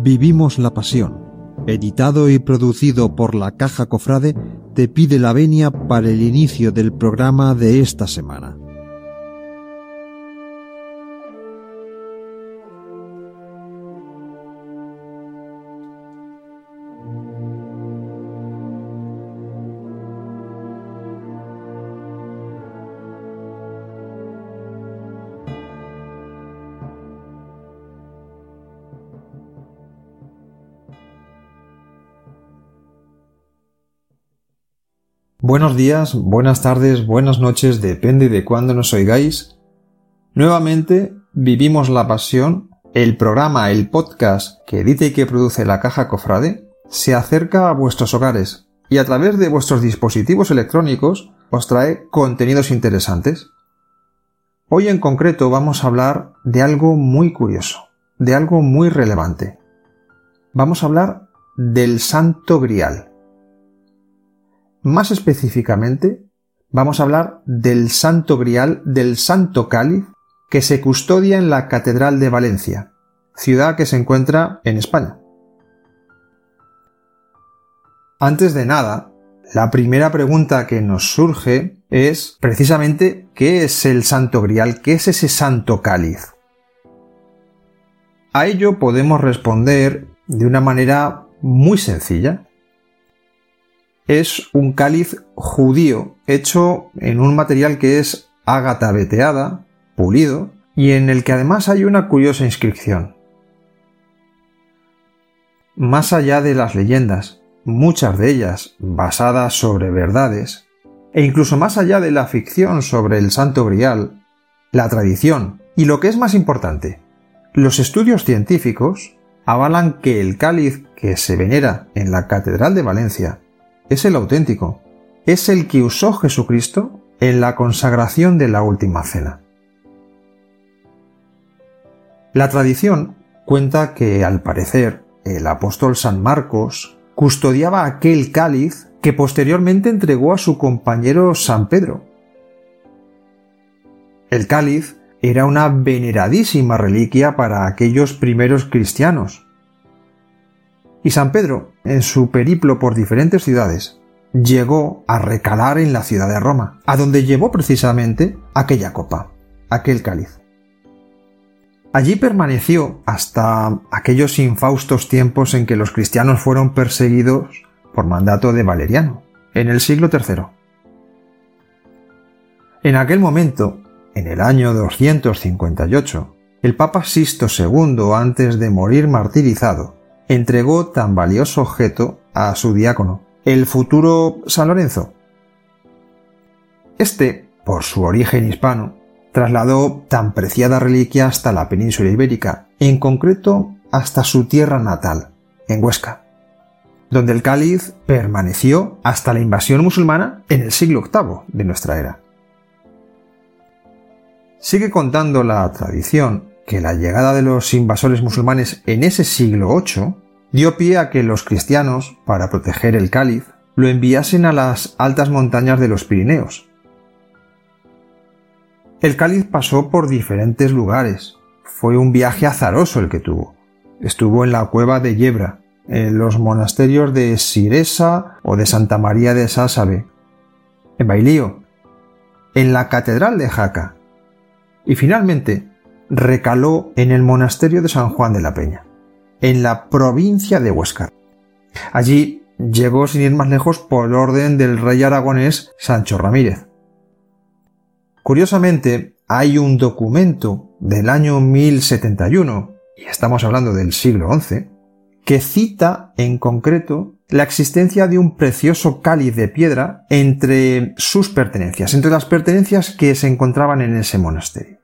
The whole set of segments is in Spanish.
Vivimos la Pasión, editado y producido por la Caja Cofrade, te pide la venia para el inicio del programa de esta semana. Buenos días, buenas tardes, buenas noches, depende de cuándo nos oigáis. Nuevamente, Vivimos la Pasión, el programa, el podcast que edita y que produce la Caja Cofrade, se acerca a vuestros hogares y a través de vuestros dispositivos electrónicos os trae contenidos interesantes. Hoy en concreto vamos a hablar de algo muy curioso, de algo muy relevante. Vamos a hablar del Santo Grial. Más específicamente, vamos a hablar del Santo Grial del Santo Cáliz que se custodia en la Catedral de Valencia, ciudad que se encuentra en España. Antes de nada, la primera pregunta que nos surge es precisamente ¿qué es el Santo Grial? ¿Qué es ese Santo Cáliz? A ello podemos responder de una manera muy sencilla es un cáliz judío hecho en un material que es ágata veteada, pulido, y en el que además hay una curiosa inscripción. Más allá de las leyendas, muchas de ellas basadas sobre verdades, e incluso más allá de la ficción sobre el Santo Grial, la tradición y lo que es más importante, los estudios científicos avalan que el cáliz que se venera en la Catedral de Valencia es el auténtico, es el que usó Jesucristo en la consagración de la última cena. La tradición cuenta que, al parecer, el apóstol San Marcos custodiaba aquel cáliz que posteriormente entregó a su compañero San Pedro. El cáliz era una veneradísima reliquia para aquellos primeros cristianos, y San Pedro, en su periplo por diferentes ciudades, llegó a recalar en la ciudad de Roma, a donde llevó precisamente aquella copa, aquel cáliz. Allí permaneció hasta aquellos infaustos tiempos en que los cristianos fueron perseguidos por mandato de Valeriano, en el siglo III. En aquel momento, en el año 258, el Papa Sisto II, antes de morir martirizado, entregó tan valioso objeto a su diácono, el futuro San Lorenzo. Este, por su origen hispano, trasladó tan preciada reliquia hasta la península ibérica, en concreto hasta su tierra natal, en Huesca, donde el cáliz permaneció hasta la invasión musulmana en el siglo VIII de nuestra era. Sigue contando la tradición que la llegada de los invasores musulmanes en ese siglo VIII dio pie a que los cristianos, para proteger el cáliz, lo enviasen a las altas montañas de los Pirineos. El cáliz pasó por diferentes lugares. Fue un viaje azaroso el que tuvo. Estuvo en la cueva de Yebra, en los monasterios de Siresa o de Santa María de Sásabe, en Bailío, en la catedral de Jaca y finalmente recaló en el monasterio de San Juan de la Peña, en la provincia de Huesca. Allí llegó sin ir más lejos por orden del rey aragonés Sancho Ramírez. Curiosamente, hay un documento del año 1071, y estamos hablando del siglo XI, que cita en concreto la existencia de un precioso cáliz de piedra entre sus pertenencias, entre las pertenencias que se encontraban en ese monasterio.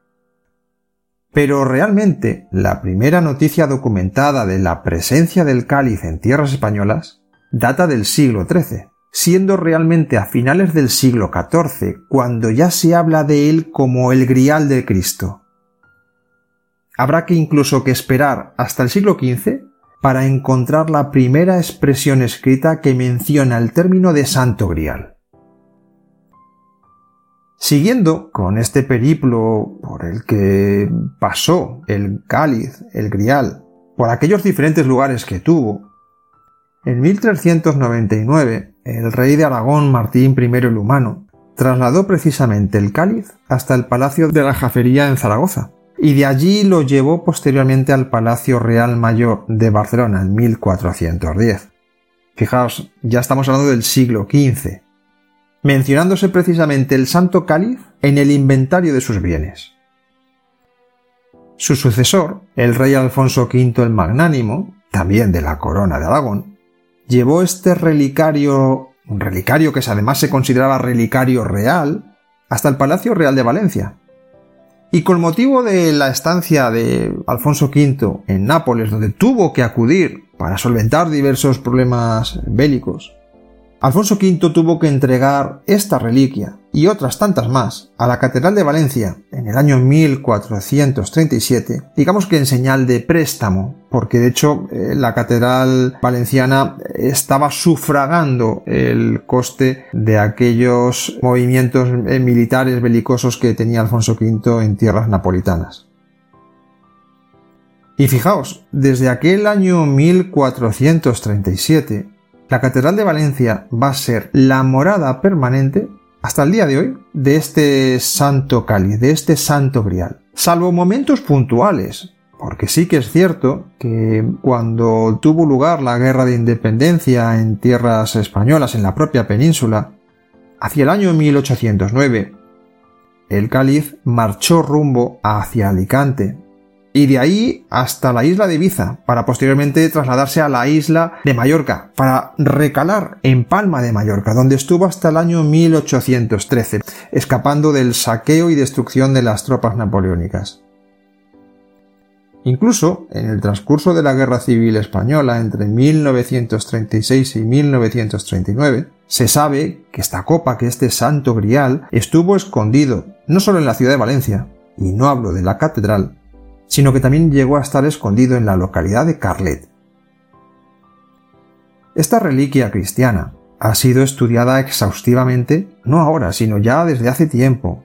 Pero realmente la primera noticia documentada de la presencia del cáliz en tierras españolas data del siglo XIII, siendo realmente a finales del siglo XIV cuando ya se habla de él como el grial de Cristo. Habrá que incluso que esperar hasta el siglo XV para encontrar la primera expresión escrita que menciona el término de santo grial. Siguiendo con este periplo por el que pasó el cáliz, el grial, por aquellos diferentes lugares que tuvo, en 1399 el rey de Aragón Martín I el Humano trasladó precisamente el cáliz hasta el Palacio de la Jafería en Zaragoza, y de allí lo llevó posteriormente al Palacio Real Mayor de Barcelona en 1410. Fijaos, ya estamos hablando del siglo XV, mencionándose precisamente el Santo Cáliz en el inventario de sus bienes. Su sucesor, el rey Alfonso V el Magnánimo, también de la corona de Aragón, llevó este relicario, un relicario que además se consideraba relicario real, hasta el Palacio Real de Valencia, y con motivo de la estancia de Alfonso V en Nápoles, donde tuvo que acudir para solventar diversos problemas bélicos, Alfonso V tuvo que entregar esta reliquia y otras tantas más a la Catedral de Valencia en el año 1437, digamos que en señal de préstamo, porque de hecho eh, la Catedral Valenciana estaba sufragando el coste de aquellos movimientos eh, militares belicosos que tenía Alfonso V en tierras napolitanas. Y fijaos, desde aquel año 1437, la Catedral de Valencia va a ser la morada permanente hasta el día de hoy de este santo cáliz, de este santo grial. Salvo momentos puntuales, porque sí que es cierto que cuando tuvo lugar la guerra de independencia en tierras españolas, en la propia península, hacia el año 1809, el cáliz marchó rumbo hacia Alicante, y de ahí hasta la isla de Ibiza, para posteriormente trasladarse a la isla de Mallorca, para recalar en Palma de Mallorca, donde estuvo hasta el año 1813, escapando del saqueo y destrucción de las tropas napoleónicas. Incluso, en el transcurso de la Guerra Civil Española entre 1936 y 1939, se sabe que esta copa, que este santo grial, estuvo escondido no solo en la ciudad de Valencia, y no hablo de la catedral, sino que también llegó a estar escondido en la localidad de Carlet. Esta reliquia cristiana ha sido estudiada exhaustivamente no ahora, sino ya desde hace tiempo.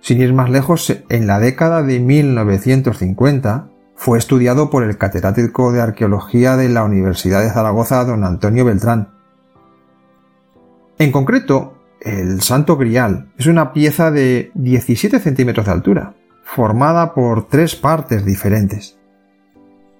Sin ir más lejos, en la década de 1950 fue estudiado por el catedrático de arqueología de la Universidad de Zaragoza, don Antonio Beltrán. En concreto, el Santo Grial es una pieza de 17 centímetros de altura, formada por tres partes diferentes.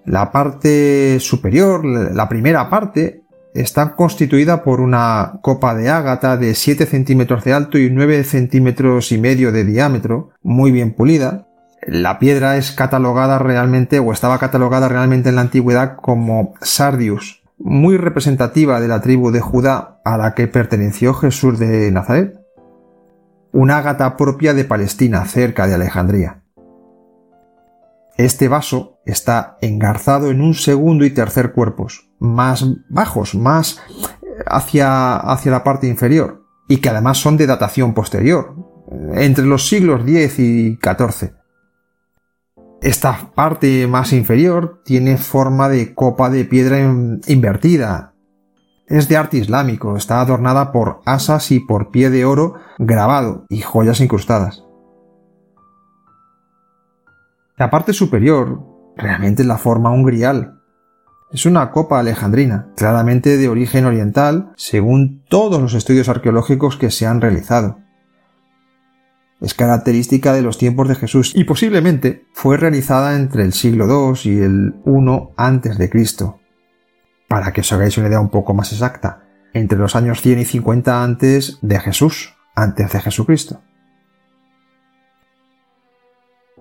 La parte superior, la primera parte, está constituida por una copa de ágata de 7 centímetros de alto y 9 centímetros y medio de diámetro, muy bien pulida. La piedra es catalogada realmente o estaba catalogada realmente en la antigüedad como sardius, muy representativa de la tribu de Judá a la que perteneció Jesús de Nazaret un ágata propia de Palestina, cerca de Alejandría. Este vaso está engarzado en un segundo y tercer cuerpos, más bajos, más hacia, hacia la parte inferior, y que además son de datación posterior, entre los siglos X y XIV. Esta parte más inferior tiene forma de copa de piedra invertida, es de arte islámico, está adornada por asas y por pie de oro grabado y joyas incrustadas. La parte superior realmente la forma un grial. Es una copa alejandrina, claramente de origen oriental, según todos los estudios arqueológicos que se han realizado. Es característica de los tiempos de Jesús y posiblemente fue realizada entre el siglo II y el I Cristo, para que os hagáis una idea un poco más exacta, entre los años 100 y 50 antes de Jesús, antes de Jesucristo.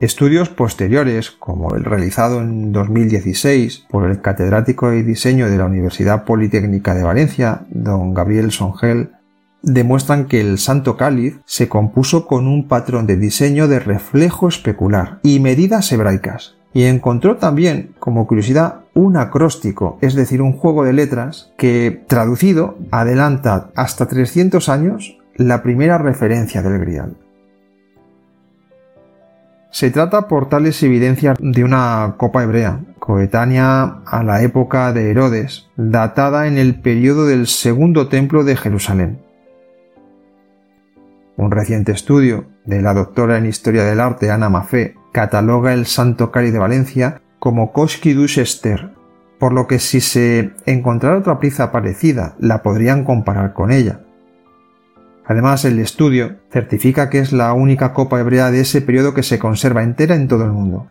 Estudios posteriores, como el realizado en 2016 por el catedrático de diseño de la Universidad Politécnica de Valencia, don Gabriel Songel, demuestran que el Santo Cáliz se compuso con un patrón de diseño de reflejo especular y medidas hebraicas, y encontró también, como curiosidad, un acróstico, es decir, un juego de letras que, traducido, adelanta hasta 300 años la primera referencia del grial. Se trata por tales evidencias de una copa hebrea, coetánea a la época de Herodes, datada en el periodo del segundo templo de Jerusalén. Un reciente estudio de la doctora en Historia del Arte Ana Mafé cataloga el Santo Cari de Valencia como Koski Esther, por lo que si se encontrara otra pieza parecida la podrían comparar con ella. Además, el estudio certifica que es la única copa hebrea de ese periodo que se conserva entera en todo el mundo.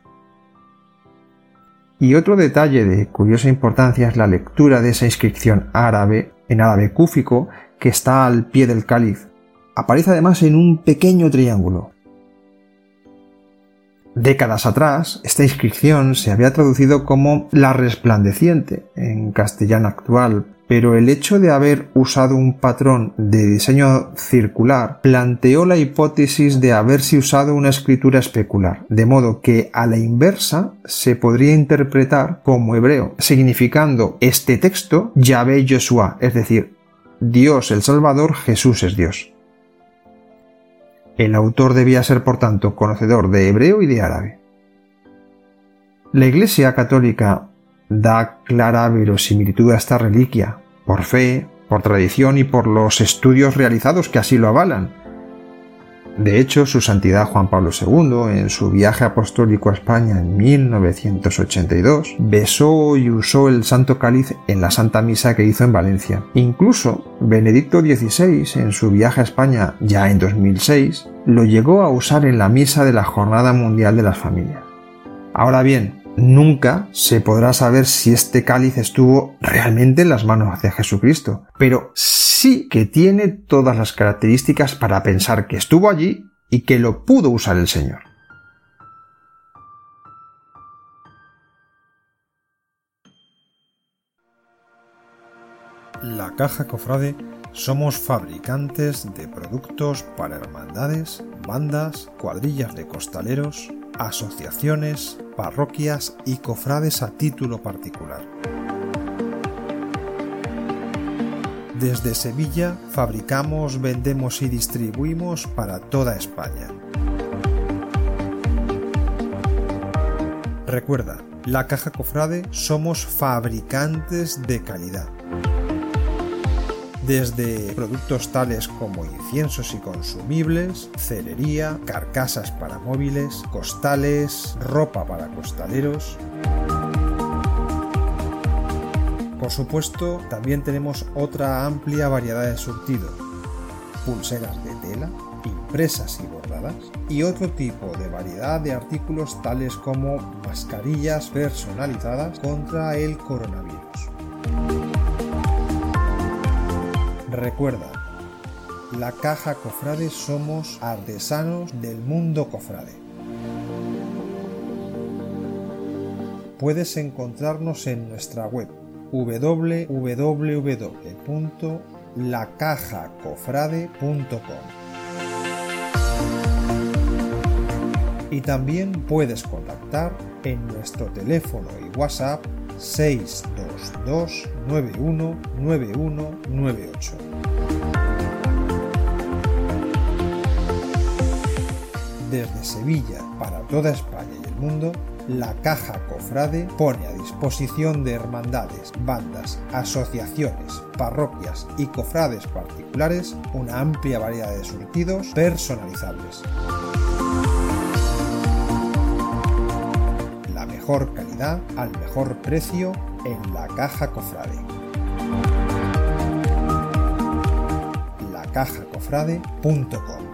Y otro detalle de curiosa importancia es la lectura de esa inscripción árabe, en árabe cúfico, que está al pie del cáliz, aparece además en un pequeño triángulo. Décadas atrás, esta inscripción se había traducido como la resplandeciente en castellano actual, pero el hecho de haber usado un patrón de diseño circular planteó la hipótesis de haberse usado una escritura especular, de modo que a la inversa se podría interpretar como hebreo, significando este texto Yahvé Joshua, es decir, Dios el Salvador, Jesús es Dios. El autor debía ser, por tanto, conocedor de hebreo y de árabe. La Iglesia católica da clara verosimilitud a esta reliquia, por fe, por tradición y por los estudios realizados que así lo avalan, de hecho, su santidad Juan Pablo II, en su viaje apostólico a España en 1982, besó y usó el Santo Cáliz en la Santa Misa que hizo en Valencia. Incluso Benedicto XVI, en su viaje a España ya en 2006, lo llegó a usar en la misa de la Jornada Mundial de las Familias. Ahora bien, nunca se podrá saber si este cáliz estuvo realmente en las manos de Jesucristo, pero que tiene todas las características para pensar que estuvo allí y que lo pudo usar el Señor. La Caja Cofrade somos fabricantes de productos para hermandades, bandas, cuadrillas de costaleros, asociaciones, parroquias y cofrades a título particular. Desde Sevilla fabricamos, vendemos y distribuimos para toda España. Recuerda, la Caja Cofrade somos fabricantes de calidad. Desde productos tales como inciensos y consumibles, cerería, carcasas para móviles, costales, ropa para costaleros, por supuesto, también tenemos otra amplia variedad de surtido. Pulseras de tela, impresas y bordadas, y otro tipo de variedad de artículos tales como mascarillas personalizadas contra el coronavirus. Recuerda, la caja cofrade somos artesanos del mundo cofrade. Puedes encontrarnos en nuestra web www.lacajacofrade.com. Y también puedes contactar en nuestro teléfono y WhatsApp 622 919198. Desde Sevilla para toda España y el mundo, la Caja Cofrade pone a disposición de hermandades, bandas, asociaciones, parroquias y cofrades particulares una amplia variedad de surtidos personalizables. La mejor calidad al mejor precio en la Caja Cofrade. lacajacofrade.com